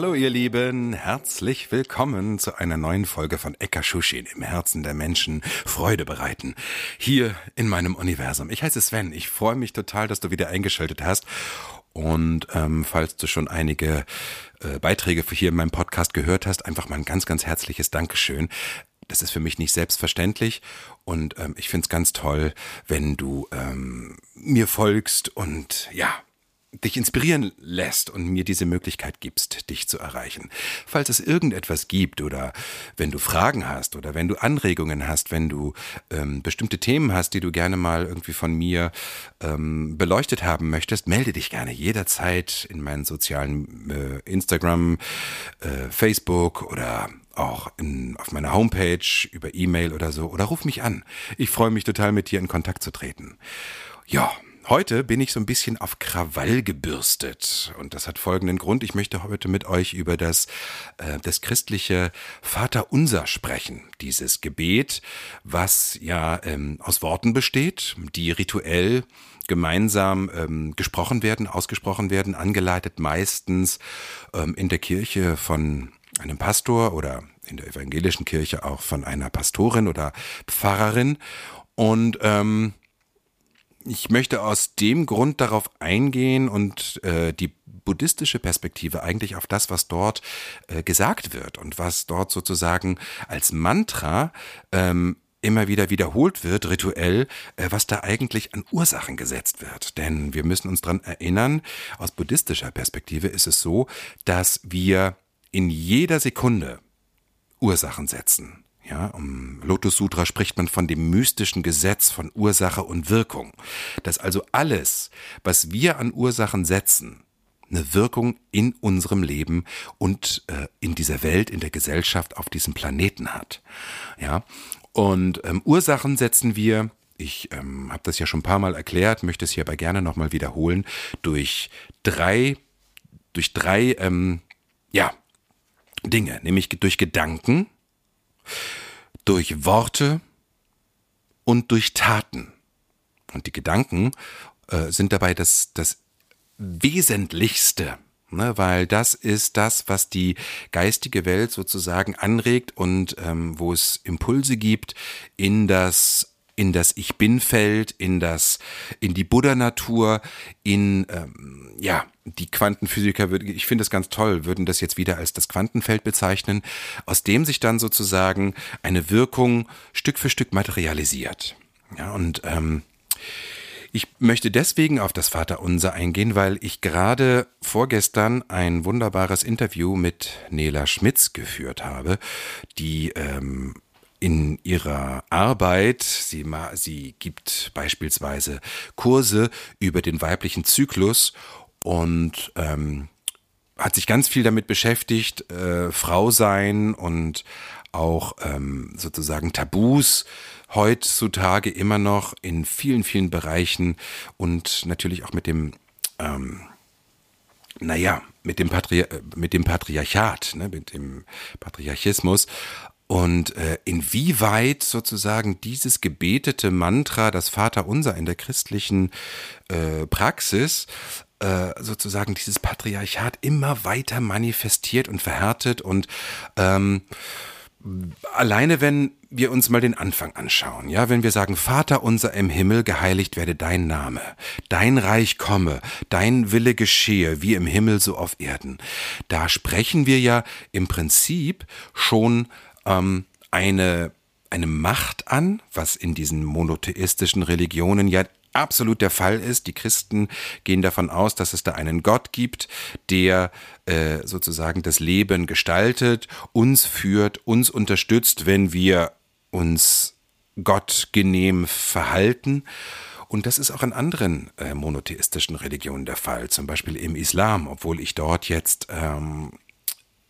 Hallo ihr Lieben, herzlich willkommen zu einer neuen Folge von Ekashushin im Herzen der Menschen Freude bereiten. Hier in meinem Universum. Ich heiße Sven, ich freue mich total, dass du wieder eingeschaltet hast. Und ähm, falls du schon einige äh, Beiträge für hier in meinem Podcast gehört hast, einfach mal ein ganz, ganz herzliches Dankeschön. Das ist für mich nicht selbstverständlich und ähm, ich find's ganz toll, wenn du ähm, mir folgst und ja, dich inspirieren lässt und mir diese Möglichkeit gibst, dich zu erreichen. Falls es irgendetwas gibt oder wenn du Fragen hast oder wenn du Anregungen hast, wenn du ähm, bestimmte Themen hast, die du gerne mal irgendwie von mir ähm, beleuchtet haben möchtest, melde dich gerne jederzeit in meinen sozialen äh, Instagram, äh, Facebook oder auch in, auf meiner Homepage über E-Mail oder so oder ruf mich an. Ich freue mich total mit dir in Kontakt zu treten. Ja, Heute bin ich so ein bisschen auf Krawall gebürstet und das hat folgenden Grund. Ich möchte heute mit euch über das, äh, das christliche Vaterunser sprechen. Dieses Gebet, was ja ähm, aus Worten besteht, die rituell gemeinsam ähm, gesprochen werden, ausgesprochen werden, angeleitet meistens ähm, in der Kirche von einem Pastor oder in der evangelischen Kirche auch von einer Pastorin oder Pfarrerin. Und ähm, ich möchte aus dem Grund darauf eingehen und äh, die buddhistische Perspektive eigentlich auf das, was dort äh, gesagt wird und was dort sozusagen als Mantra ähm, immer wieder wiederholt wird, rituell, äh, was da eigentlich an Ursachen gesetzt wird. Denn wir müssen uns dran erinnern, aus buddhistischer Perspektive ist es so, dass wir in jeder Sekunde Ursachen setzen. Ja, im Lotus Sutra spricht man von dem mystischen Gesetz von Ursache und Wirkung. Dass also alles, was wir an Ursachen setzen, eine Wirkung in unserem Leben und äh, in dieser Welt, in der Gesellschaft, auf diesem Planeten hat. Ja, und ähm, Ursachen setzen wir ich ähm, habe das ja schon ein paar Mal erklärt, möchte es hier aber gerne nochmal wiederholen, durch drei, durch drei, ähm, ja, Dinge, nämlich durch Gedanken, durch Worte und durch Taten. Und die Gedanken äh, sind dabei das, das Wesentlichste, ne, weil das ist das, was die geistige Welt sozusagen anregt und ähm, wo es Impulse gibt in das in das Ich Bin-Feld, in das, in die Buddha-Natur, in ähm, ja die Quantenphysiker würden, ich finde es ganz toll, würden das jetzt wieder als das Quantenfeld bezeichnen, aus dem sich dann sozusagen eine Wirkung Stück für Stück materialisiert. Ja und ähm, ich möchte deswegen auf das Vaterunser eingehen, weil ich gerade vorgestern ein wunderbares Interview mit Nela Schmitz geführt habe, die ähm, in ihrer Arbeit, sie, sie gibt beispielsweise Kurse über den weiblichen Zyklus und ähm, hat sich ganz viel damit beschäftigt, äh, Frau sein und auch ähm, sozusagen Tabus heutzutage immer noch in vielen, vielen Bereichen und natürlich auch mit dem, ähm, naja, mit dem, Patri mit dem Patriarchat, ne, mit dem Patriarchismus und äh, inwieweit sozusagen dieses gebetete Mantra, das Vaterunser in der christlichen äh, Praxis, äh, sozusagen dieses Patriarchat immer weiter manifestiert und verhärtet und ähm, alleine wenn wir uns mal den Anfang anschauen, ja, wenn wir sagen, Vater unser im Himmel, geheiligt werde dein Name, dein Reich komme, dein Wille geschehe, wie im Himmel so auf Erden. Da sprechen wir ja im Prinzip schon ähm, eine, eine Macht an, was in diesen monotheistischen Religionen ja absolut der Fall ist. Die Christen gehen davon aus, dass es da einen Gott gibt, der äh, sozusagen das Leben gestaltet, uns führt, uns unterstützt, wenn wir uns Gott genehm verhalten. Und das ist auch in anderen äh, monotheistischen Religionen der Fall, zum Beispiel im Islam, obwohl ich dort jetzt ähm,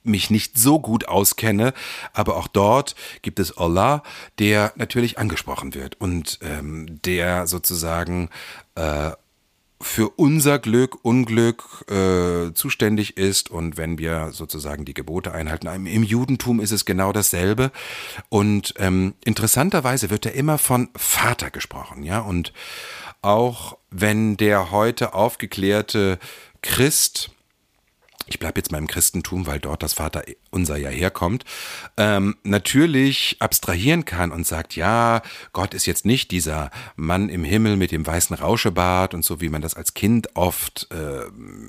mich nicht so gut auskenne, aber auch dort gibt es Allah, der natürlich angesprochen wird und ähm, der sozusagen äh, für unser Glück, Unglück äh, zuständig ist und wenn wir sozusagen die Gebote einhalten. Im Judentum ist es genau dasselbe und ähm, interessanterweise wird ja immer von Vater gesprochen, ja und auch wenn der heute aufgeklärte Christ ich bleibe jetzt mal im Christentum, weil dort das Vater unser ja herkommt, ähm, natürlich abstrahieren kann und sagt, ja, Gott ist jetzt nicht dieser Mann im Himmel mit dem weißen Rauschebart und so, wie man das als Kind oft äh,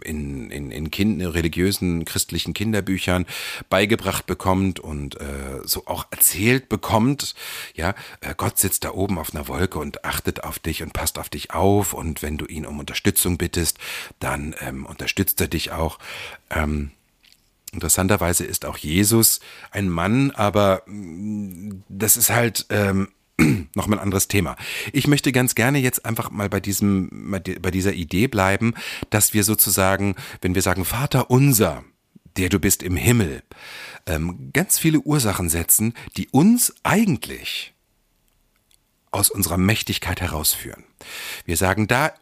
in, in, in kind, religiösen christlichen Kinderbüchern beigebracht bekommt und äh, so auch erzählt bekommt. Ja, äh, Gott sitzt da oben auf einer Wolke und achtet auf dich und passt auf dich auf und wenn du ihn um Unterstützung bittest, dann ähm, unterstützt er dich auch. Ähm, interessanterweise ist auch Jesus ein Mann, aber mm, das ist halt ähm, nochmal ein anderes Thema. Ich möchte ganz gerne jetzt einfach mal bei diesem, bei dieser Idee bleiben, dass wir sozusagen, wenn wir sagen Vater unser, der du bist im Himmel, ähm, ganz viele Ursachen setzen, die uns eigentlich aus unserer Mächtigkeit herausführen. Wir sagen, da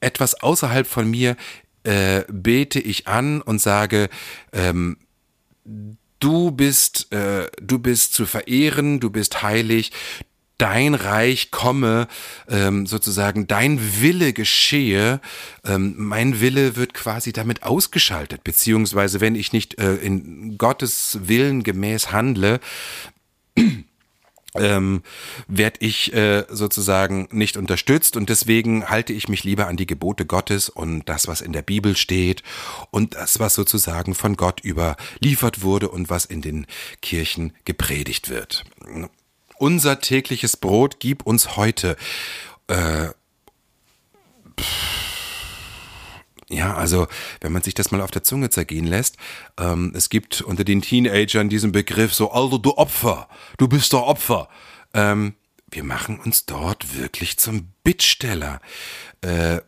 etwas außerhalb von mir äh, bete ich an und sage, ähm, du bist, äh, du bist zu verehren, du bist heilig, dein Reich komme, ähm, sozusagen dein Wille geschehe, ähm, mein Wille wird quasi damit ausgeschaltet, beziehungsweise wenn ich nicht äh, in Gottes Willen gemäß handle, ähm, werde ich äh, sozusagen nicht unterstützt und deswegen halte ich mich lieber an die Gebote Gottes und das, was in der Bibel steht und das, was sozusagen von Gott überliefert wurde und was in den Kirchen gepredigt wird. Unser tägliches Brot gib uns heute. Äh, pff, ja, also wenn man sich das mal auf der Zunge zergehen lässt, ähm, es gibt unter den Teenagern diesen Begriff so, Alter, du Opfer, du bist doch Opfer. Ähm, wir machen uns dort wirklich zum Bittsteller. Äh,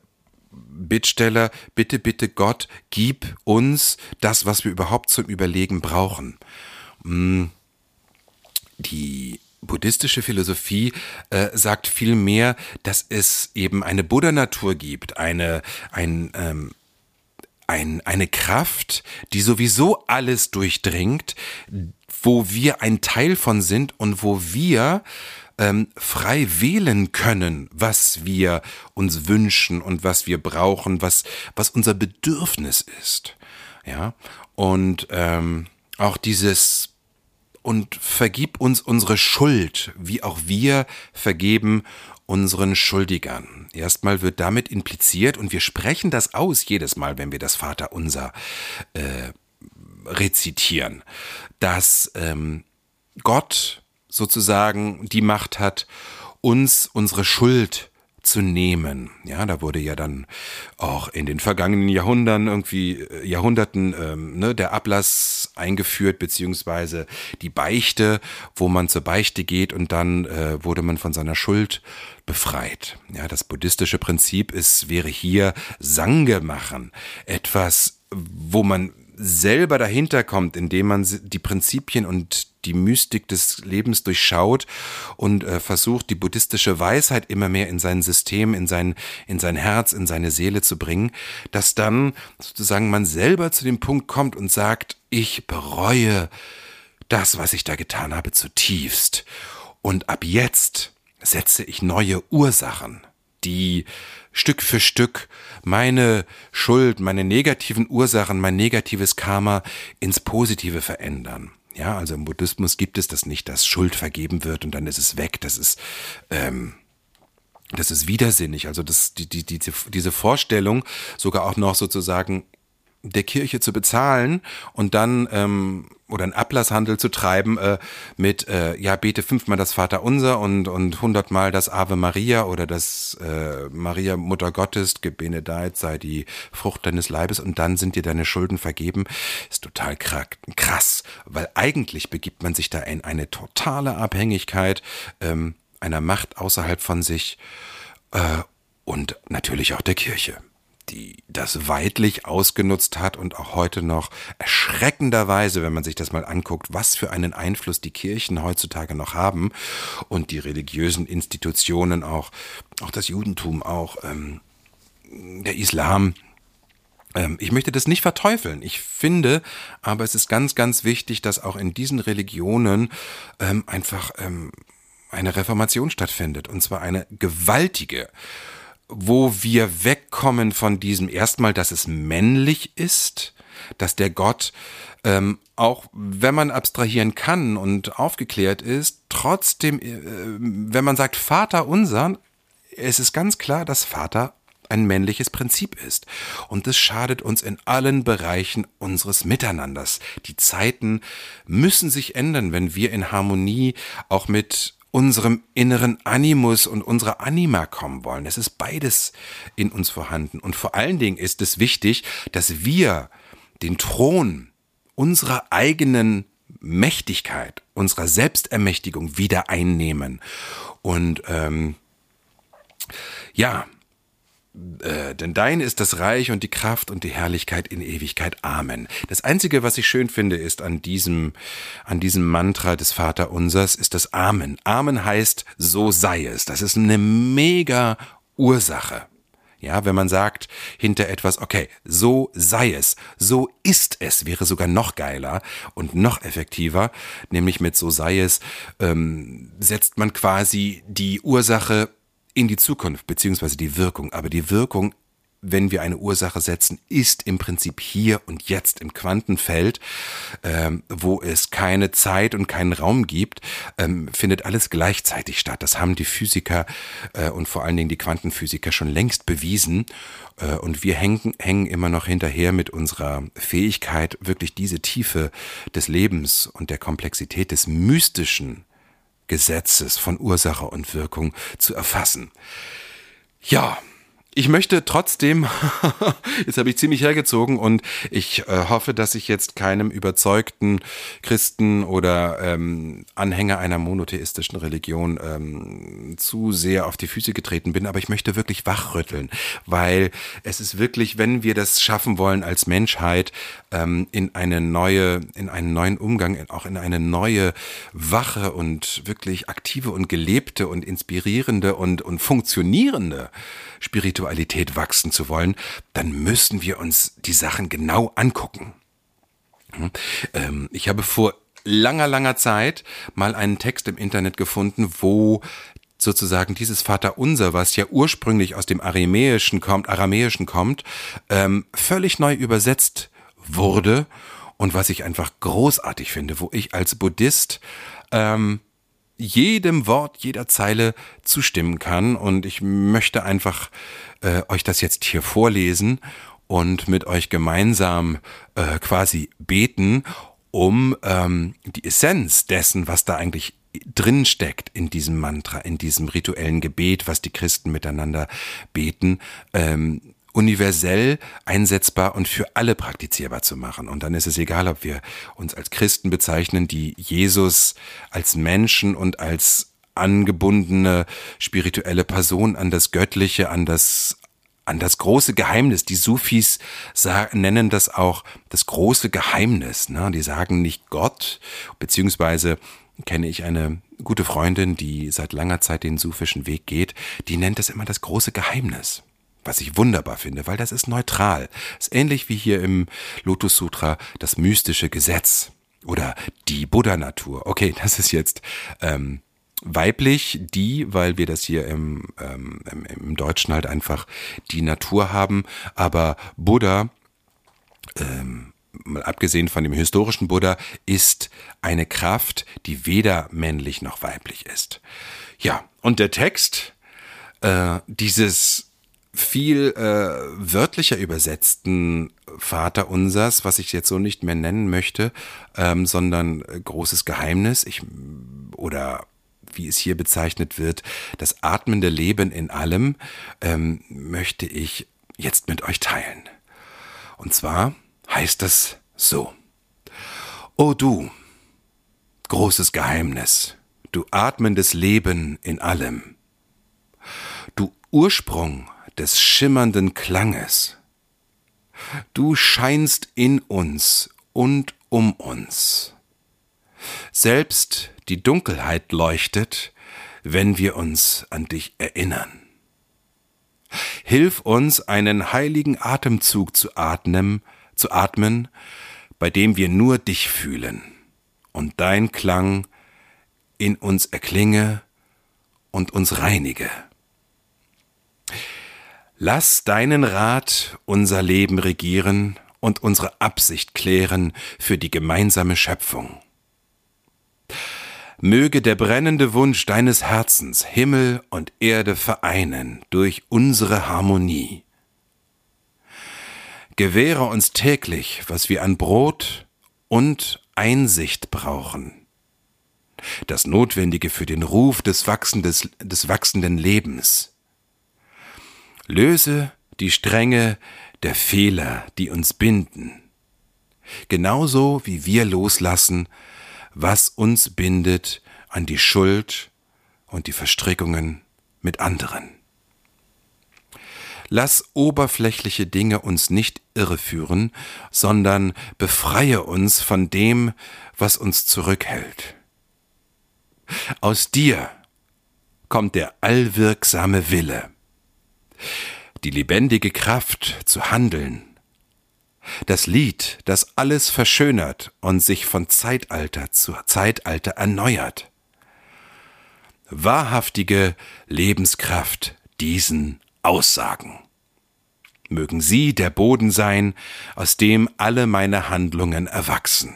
Bittsteller, bitte, bitte Gott, gib uns das, was wir überhaupt zum Überlegen brauchen. Hm, die buddhistische Philosophie äh, sagt vielmehr, dass es eben eine Buddha-Natur gibt, eine, ein, ähm, ein, eine Kraft, die sowieso alles durchdringt, wo wir ein Teil von sind und wo wir ähm, frei wählen können, was wir uns wünschen und was wir brauchen, was, was unser Bedürfnis ist. Ja, und ähm, auch dieses und vergib uns unsere Schuld, wie auch wir vergeben unseren Schuldigern. Erstmal wird damit impliziert, und wir sprechen das aus jedes Mal, wenn wir das Vaterunser äh, rezitieren, dass ähm, Gott sozusagen die Macht hat, uns unsere Schuld zu nehmen. Ja, da wurde ja dann auch in den vergangenen Jahrhunderten irgendwie äh, Jahrhunderten ähm, ne, der Ablass eingeführt beziehungsweise die Beichte, wo man zur Beichte geht und dann äh, wurde man von seiner Schuld befreit. Ja, das buddhistische Prinzip ist wäre hier Sange machen, etwas, wo man selber dahinter kommt, indem man die Prinzipien und die Mystik des Lebens durchschaut und äh, versucht, die buddhistische Weisheit immer mehr in sein System, in sein, in sein Herz, in seine Seele zu bringen, dass dann sozusagen man selber zu dem Punkt kommt und sagt, ich bereue das, was ich da getan habe, zutiefst. Und ab jetzt setze ich neue Ursachen, die Stück für Stück meine Schuld, meine negativen Ursachen, mein negatives Karma ins Positive verändern. Ja, also im Buddhismus gibt es das nicht, dass Schuld vergeben wird und dann ist es weg. Das ist, ähm, das ist widersinnig. Also das, die, die, die, diese Vorstellung, sogar auch noch sozusagen der Kirche zu bezahlen und dann ähm, oder einen Ablasshandel zu treiben äh, mit äh, ja bete fünfmal das Vaterunser und und hundertmal das Ave Maria oder das äh, Maria Mutter Gottes gebenedeit sei die Frucht deines Leibes und dann sind dir deine Schulden vergeben. Ist total krass weil eigentlich begibt man sich da in eine totale Abhängigkeit ähm, einer Macht außerhalb von sich äh, und natürlich auch der Kirche die das weitlich ausgenutzt hat und auch heute noch erschreckenderweise, wenn man sich das mal anguckt, was für einen Einfluss die Kirchen heutzutage noch haben und die religiösen Institutionen auch, auch das Judentum, auch ähm, der Islam. Ähm, ich möchte das nicht verteufeln. Ich finde, aber es ist ganz, ganz wichtig, dass auch in diesen Religionen ähm, einfach ähm, eine Reformation stattfindet und zwar eine gewaltige wo wir wegkommen von diesem erstmal, dass es männlich ist, dass der Gott ähm, auch wenn man abstrahieren kann und aufgeklärt ist, trotzdem, äh, wenn man sagt Vater unser, es ist ganz klar, dass Vater ein männliches Prinzip ist. Und es schadet uns in allen Bereichen unseres Miteinanders. Die Zeiten müssen sich ändern, wenn wir in Harmonie auch mit unserem inneren Animus und unserer Anima kommen wollen. Es ist beides in uns vorhanden. Und vor allen Dingen ist es wichtig, dass wir den Thron unserer eigenen Mächtigkeit, unserer Selbstermächtigung wieder einnehmen. Und ähm, ja, äh, denn dein ist das Reich und die Kraft und die Herrlichkeit in Ewigkeit. Amen. Das einzige, was ich schön finde, ist an diesem, an diesem Mantra des Vaterunsers, ist das Amen. Amen heißt, so sei es. Das ist eine mega Ursache. Ja, wenn man sagt hinter etwas, okay, so sei es, so ist es, wäre sogar noch geiler und noch effektiver, nämlich mit so sei es, ähm, setzt man quasi die Ursache in die Zukunft, beziehungsweise die Wirkung. Aber die Wirkung, wenn wir eine Ursache setzen, ist im Prinzip hier und jetzt im Quantenfeld, ähm, wo es keine Zeit und keinen Raum gibt, ähm, findet alles gleichzeitig statt. Das haben die Physiker äh, und vor allen Dingen die Quantenphysiker schon längst bewiesen. Äh, und wir hängen, hängen immer noch hinterher mit unserer Fähigkeit, wirklich diese Tiefe des Lebens und der Komplexität des Mystischen Gesetzes von Ursache und Wirkung zu erfassen. Ja, ich möchte trotzdem, jetzt habe ich ziemlich hergezogen und ich äh, hoffe, dass ich jetzt keinem überzeugten Christen oder ähm, Anhänger einer monotheistischen Religion ähm, zu sehr auf die Füße getreten bin, aber ich möchte wirklich wachrütteln, weil es ist wirklich, wenn wir das schaffen wollen als Menschheit, ähm, in eine neue, in einen neuen Umgang, auch in eine neue, wache und wirklich aktive und gelebte und inspirierende und, und funktionierende Spiritualität wachsen zu wollen, dann müssen wir uns die Sachen genau angucken. Hm? Ähm, ich habe vor langer, langer Zeit mal einen Text im Internet gefunden, wo sozusagen dieses Vaterunser, was ja ursprünglich aus dem Aramäischen kommt, Aramäischen kommt, ähm, völlig neu übersetzt wurde und was ich einfach großartig finde, wo ich als Buddhist ähm, jedem Wort, jeder Zeile zustimmen kann. Und ich möchte einfach äh, euch das jetzt hier vorlesen und mit euch gemeinsam äh, quasi beten, um ähm, die Essenz dessen, was da eigentlich drin steckt in diesem Mantra, in diesem rituellen Gebet, was die Christen miteinander beten, ähm, universell einsetzbar und für alle praktizierbar zu machen. Und dann ist es egal, ob wir uns als Christen bezeichnen, die Jesus als Menschen und als angebundene spirituelle Person an das Göttliche, an das an das große Geheimnis. Die Sufis nennen das auch das große Geheimnis. Ne? Die sagen nicht Gott, beziehungsweise kenne ich eine gute Freundin, die seit langer Zeit den sufischen Weg geht, die nennt es immer das große Geheimnis was ich wunderbar finde, weil das ist neutral. Ist ähnlich wie hier im Lotus Sutra das mystische Gesetz oder die Buddha-Natur. Okay, das ist jetzt ähm, weiblich, die, weil wir das hier im, ähm, im Deutschen halt einfach die Natur haben, aber Buddha, ähm, mal abgesehen von dem historischen Buddha, ist eine Kraft, die weder männlich noch weiblich ist. Ja, und der Text, äh, dieses viel äh, wörtlicher übersetzten Vater unsers, was ich jetzt so nicht mehr nennen möchte, ähm, sondern äh, großes Geheimnis, ich oder wie es hier bezeichnet wird, das atmende Leben in allem, ähm, möchte ich jetzt mit euch teilen. Und zwar heißt es so. O du, großes Geheimnis, du atmendes Leben in allem, du Ursprung des schimmernden Klanges. Du scheinst in uns und um uns. Selbst die Dunkelheit leuchtet, wenn wir uns an dich erinnern. Hilf uns, einen heiligen Atemzug zu atmen, zu atmen, bei dem wir nur dich fühlen und dein Klang in uns erklinge und uns reinige. Lass deinen Rat unser Leben regieren und unsere Absicht klären für die gemeinsame Schöpfung. Möge der brennende Wunsch deines Herzens Himmel und Erde vereinen durch unsere Harmonie. Gewähre uns täglich, was wir an Brot und Einsicht brauchen. Das Notwendige für den Ruf des, Wachsendes, des wachsenden Lebens. Löse die Stränge der Fehler, die uns binden. Genauso wie wir loslassen, was uns bindet an die Schuld und die Verstrickungen mit anderen. Lass oberflächliche Dinge uns nicht irreführen, sondern befreie uns von dem, was uns zurückhält. Aus dir kommt der allwirksame Wille, die lebendige Kraft zu handeln, das Lied, das alles verschönert und sich von Zeitalter zu Zeitalter erneuert. Wahrhaftige Lebenskraft diesen Aussagen. Mögen sie der Boden sein, aus dem alle meine Handlungen erwachsen.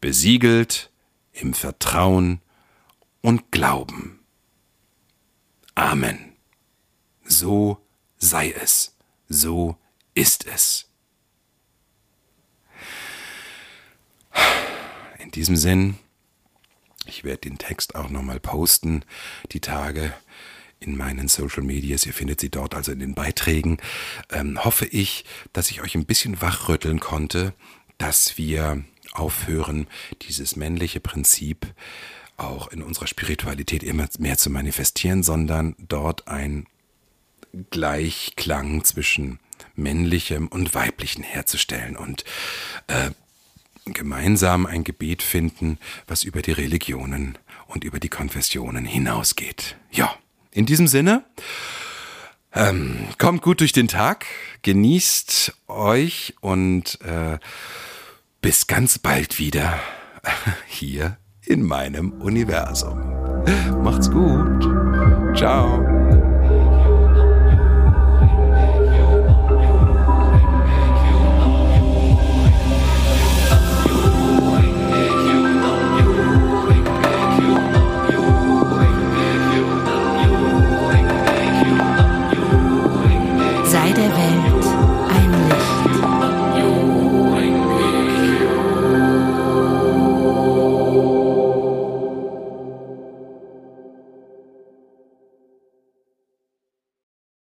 Besiegelt im Vertrauen und Glauben. Amen. So sei es, so ist es. In diesem Sinn, ich werde den Text auch nochmal posten, die Tage in meinen Social Medias. Ihr findet sie dort also in den Beiträgen. Ähm, hoffe ich, dass ich euch ein bisschen wachrütteln konnte, dass wir aufhören, dieses männliche Prinzip auch in unserer Spiritualität immer mehr zu manifestieren, sondern dort ein Gleichklang zwischen männlichem und weiblichen herzustellen und äh, gemeinsam ein Gebet finden, was über die Religionen und über die Konfessionen hinausgeht. Ja. In diesem Sinne, ähm, kommt gut durch den Tag, genießt euch und äh, bis ganz bald wieder hier in meinem Universum. Macht's gut. Ciao.